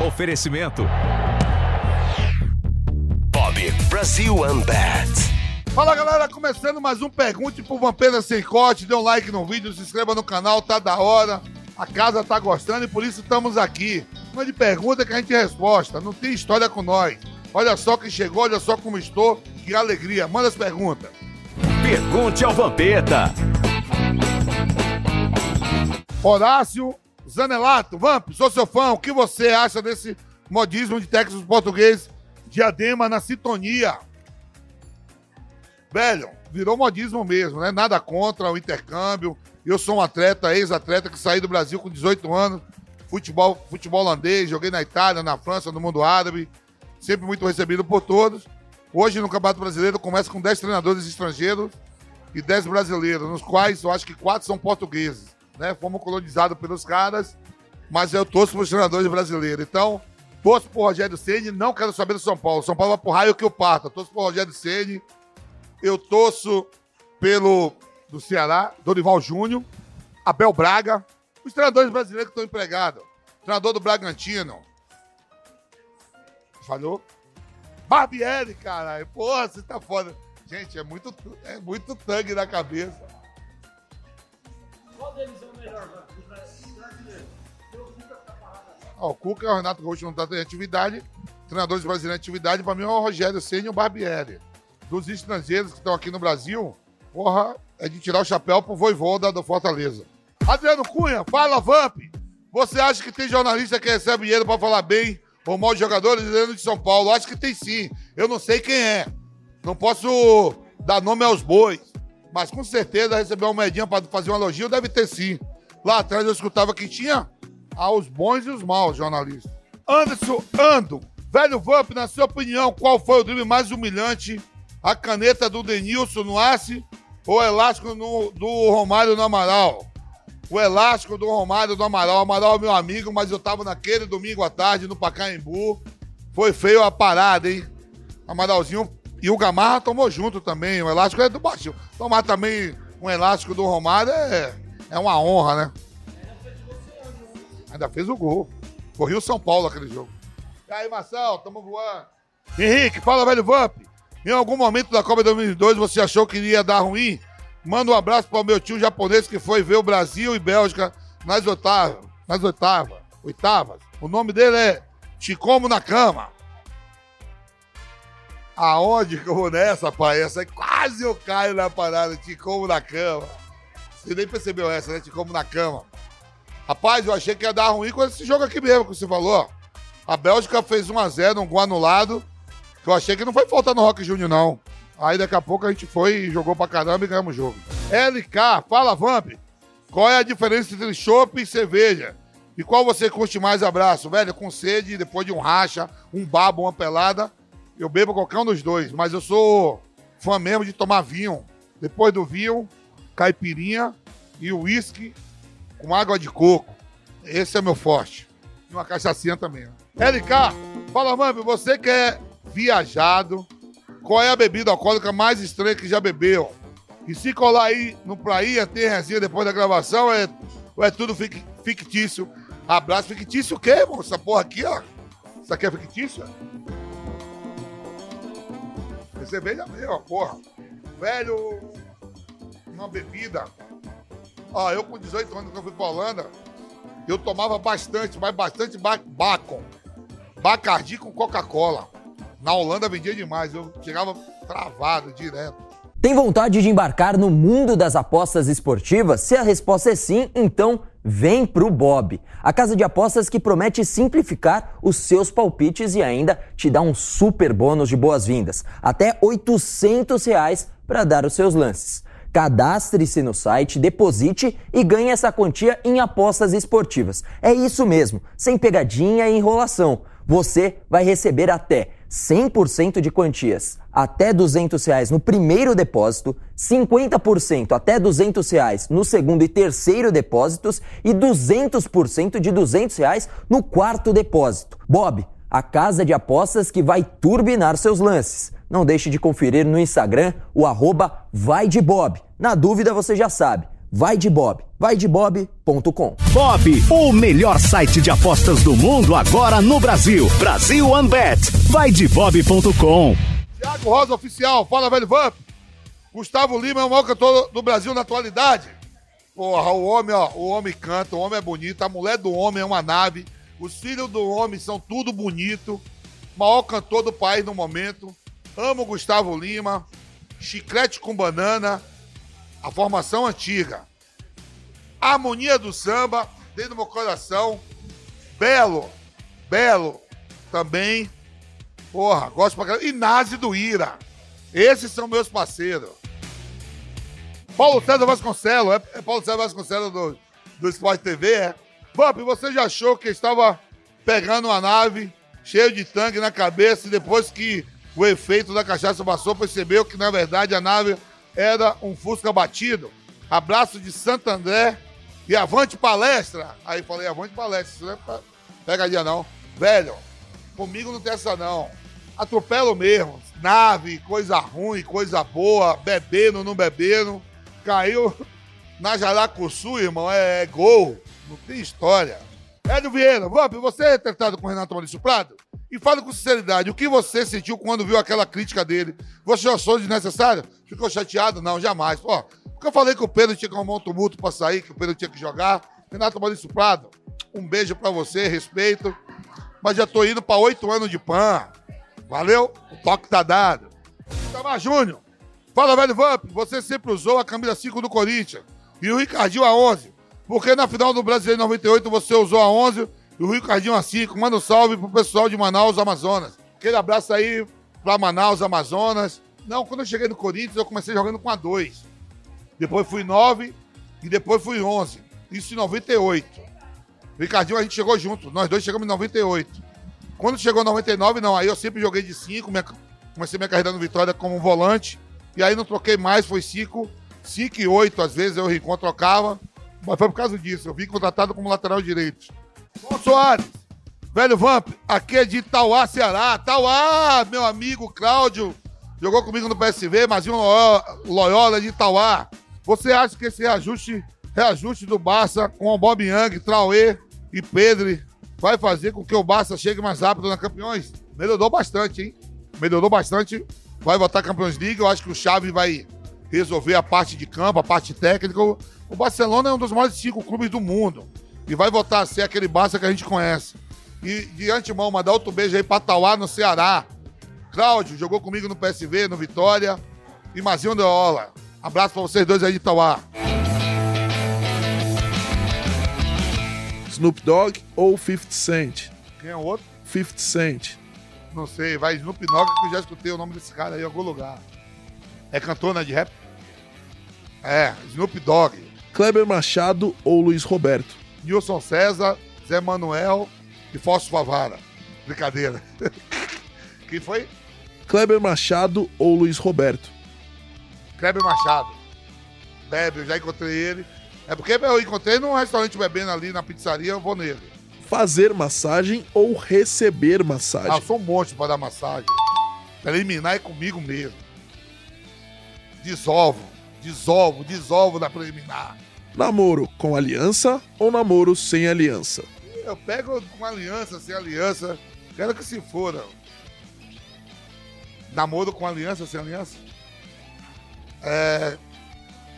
Oferecimento. Bob Brasil Unbat. Fala galera, começando mais um Pergunte pro Vampeta Sem Corte. Dê um like no vídeo, se inscreva no canal, tá da hora. A casa tá gostando e por isso estamos aqui. Uma de pergunta que a gente resposta. Não tem história com nós. Olha só quem chegou, olha só como estou. Que alegria. Manda as perguntas. Pergunte ao Vampeta. Horácio Zanelato. Vamp, sou seu fã. O que você acha desse modismo de técnicos português diadema na sintonia? Velho, virou modismo mesmo, né? Nada contra o intercâmbio. Eu sou um atleta, ex-atleta, que saí do Brasil com 18 anos. Futebol, futebol holandês, joguei na Itália, na França, no mundo árabe. Sempre muito recebido por todos. Hoje, no Campeonato Brasileiro, começa com 10 treinadores estrangeiros e 10 brasileiros, nos quais eu acho que 4 são portugueses. Né? Fomos colonizados pelos caras, mas eu torço para os treinadores brasileiros. Então, torço por Rogério Ceni, não quero saber do São Paulo. São Paulo vai por raio que eu parta. Torço por Rogério Ceni. Eu torço pelo do Ceará, Dorival Júnior, Abel Braga, os treinadores brasileiros que estão empregados. Treinador do Bragantino. Falhou? Barbieri, caralho. Porra, você tá foda. Gente, é muito, é muito tangue na cabeça. O Cuca é o Renato Gaúcho não tá em atividade. Treinadores brasileiros em atividade, para mim é o Rogério Senna e o Barbieri. Dos estrangeiros que estão aqui no Brasil, porra, é de tirar o chapéu pro voivoda do Fortaleza. Adriano Cunha, fala, Vamp. Você acha que tem jornalista que recebe dinheiro para falar bem ou mal de jogadores dentro de São Paulo? Acho que tem sim. Eu não sei quem é. Não posso dar nome aos bois. Mas com certeza receber uma moedinha para fazer um elogio deve ter sim. Lá atrás eu escutava que tinha aos bons e os maus jornalistas. Anderson Ando, velho Vamp, na sua opinião, qual foi o drible mais humilhante? A caneta do Denilson no Ace ou o elástico no, do Romário no Amaral? o elástico do Romário do Amaral. O Amaral é meu amigo, mas eu tava naquele domingo à tarde no Pacaembu. Foi feio a parada, hein? Amaralzinho e o Gamarra tomou junto também. O elástico é do baixo. Tomar também um elástico do Romário é, é uma honra, né? Ainda fez o gol. Correu São Paulo aquele jogo. E aí, Marcel, tamo voando. Henrique, fala, velho Vamp. Em algum momento da Copa 2002 você achou que iria dar ruim? Manda um abraço para o meu tio japonês que foi ver o Brasil e Bélgica nas oitavas. Nas oitavas. Oitavas. O nome dele é Te Como na Cama. Aonde que eu vou nessa, pai? Essa é quase eu caio na parada. Te Como na Cama. Você nem percebeu essa, né? Te Como na Cama. Rapaz, eu achei que ia dar ruim com esse jogo aqui mesmo que você falou. A Bélgica fez 1x0, um gol anulado. Que eu achei que não foi falta no Rock Júnior, não. Aí daqui a pouco a gente foi e jogou pra caramba e ganhamos o jogo. LK, fala Vamp. Qual é a diferença entre chopp e cerveja? E qual você curte mais abraço? Velho, com sede, depois de um racha, um babo, uma pelada, eu bebo qualquer um dos dois. Mas eu sou fã mesmo de tomar vinho. Depois do vinho, caipirinha e uísque com água de coco. Esse é meu forte. E uma cachaçinha também. LK, fala, Vamp, você que é viajado, qual é a bebida alcoólica mais estranha que já bebeu? E se colar aí no Praia, tem resenha depois da gravação, é, é tudo fictício. Abraço fictício o quê, irmão? Essa porra aqui, ó. Isso aqui é fictício? É cerveja mesmo, porra. Velho, uma bebida. Ó, eu com 18 anos que eu fui pra Holanda, eu tomava bastante, mas bastante bacon. Bacardi com Coca-Cola. Na Holanda vendia demais, eu chegava travado direto. Tem vontade de embarcar no mundo das apostas esportivas? Se a resposta é sim, então vem pro Bob. A casa de apostas que promete simplificar os seus palpites e ainda te dá um super bônus de boas-vindas. Até 800 reais para dar os seus lances. Cadastre-se no site, deposite e ganhe essa quantia em apostas esportivas. É isso mesmo, sem pegadinha e enrolação. Você vai receber até 100% de quantias até 200 reais no primeiro depósito, 50% até 200 reais no segundo e terceiro depósitos e 200% de 200 reais no quarto depósito. Bob, a casa de apostas que vai turbinar seus lances. Não deixe de conferir no Instagram o arroba vai de Bob. Na dúvida você já sabe, vai de Bob, vaidebob.com. Bob, o melhor site de apostas do mundo agora no Brasil. Brasil OneBet. Vai de Bob.com. Thiago Rosa Oficial, fala velho Vamp. Gustavo Lima é o maior cantor do Brasil na atualidade. Porra, o homem, ó, o homem canta, o homem é bonito, a mulher do homem é uma nave, os filhos do homem são tudo bonito. Maior cantor do país no momento. Amo Gustavo Lima. Chiclete com banana. A formação antiga. A harmonia do samba, dentro do meu coração. Belo, belo também. Porra, gosto pra caramba. E do Ira. Esses são meus parceiros. Paulo César Vasconcelos, é, é Paulo César Vasconcelos do, do Sport TV, é? Bob, você já achou que estava pegando uma nave cheia de tanque na cabeça e depois que o efeito da cachaça passou, percebeu que na verdade a nave era um Fusca batido? Abraço de Santo André e avante palestra. Aí falei, avante palestra, isso não é pegadinha não. Velho, comigo não tem essa não. Atropelo mesmo. Nave, coisa ruim, coisa boa, bebendo, não bebendo. Caiu na Jaracuçu, irmão, é, é gol. Não tem história. Hélio Vieira, Vamp, você é tratado com o Renato Maurício Prado? E fala com sinceridade, o que você sentiu quando viu aquela crítica dele? Você achou desnecessário? Ficou chateado? Não, jamais. Porque eu falei que o Pedro tinha que arrumar um tumulto pra sair, que o Pedro tinha que jogar. Renato Maurício Prado, um beijo pra você, respeito. Mas já tô indo pra oito anos de PAN. Valeu? O toque tá dado. Tamar Júnior, fala, velho Vamp, você sempre usou a camisa 5 do Corinthians e o Ricardinho a 11. Porque na final do Brasileiro 98 você usou a 11 e o Ricardinho a 5. Manda um salve pro pessoal de Manaus, Amazonas. Aquele abraço aí pra Manaus, Amazonas. Não, quando eu cheguei no Corinthians, eu comecei jogando com a 2. Depois fui 9 e depois fui 11. Isso em 98. O Ricardinho, a gente chegou junto. Nós dois chegamos em 98. Quando chegou em 99, não. Aí eu sempre joguei de 5. Minha... Comecei minha carreira no Vitória como volante. E aí não troquei mais, foi 5. 5 e 8, às vezes eu Rincon trocava. Mas foi por causa disso. Eu vim contratado como lateral direito. Bom, Soares, velho Vamp, aqui é de Itauá, Ceará. Tauá, meu amigo Cláudio, jogou comigo no PSV, mas um Loyola de Itauá. Você acha que esse reajuste, reajuste do Barça com o Bob Young, Trauê e Pedro vai fazer com que o Barça chegue mais rápido na Campeões? Melhorou bastante, hein? Melhorou bastante. Vai votar Campeões League. Eu acho que o Xavi vai resolver a parte de campo, a parte técnica. O Barcelona é um dos maiores cinco clubes do mundo. E vai voltar a ser aquele Barça que a gente conhece. E de antemão, mandar outro beijo aí pra Tauá, no Ceará. Cláudio, jogou comigo no PSV, no Vitória. E Mazinho Deola. Abraço pra vocês dois aí de Tauá. Snoop Dogg ou 50 Cent? Quem é o outro? 50 Cent. Não sei, vai Snoop Dogg, que eu já escutei o nome desse cara aí em algum lugar. É cantor, né, de rap? É, Snoop Dogg. Kleber Machado ou Luiz Roberto? Nilson César, Zé Manuel e Fausto Favara. Brincadeira. Quem foi? Kleber Machado ou Luiz Roberto? Kleber Machado. Bebe, eu já encontrei ele. É porque eu encontrei num restaurante bebendo ali na pizzaria, eu vou nele. Fazer massagem ou receber Ah, massagem? eu sou um monte pra dar massagem. Preliminar é comigo mesmo. Desolvo, desolvo, desolvo da preliminar. Namoro com aliança ou namoro sem aliança? Eu pego com aliança, sem aliança. Quero que se foda. Namoro com aliança, sem aliança? É.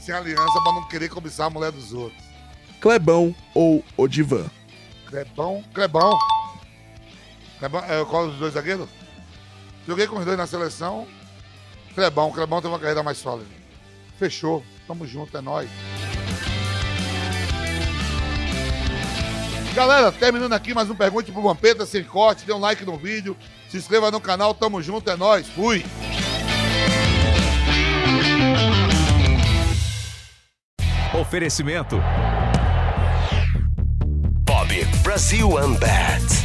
Sem aliança, pra não querer cobiçar a mulher dos outros. Clebão ou Odivan? Clebão, Clebão. Clebão, é, qual dos dois zagueiros? Joguei com os dois na seleção. Clebão, Clebão tem uma carreira mais sólida. Fechou. Tamo junto, é nóis. Galera, terminando aqui mais um Pergunte pro Vampeta, sem corte, dê um like no vídeo, se inscreva no canal, tamo junto, é nóis, fui! Oferecimento. Bob Brasil Unbat.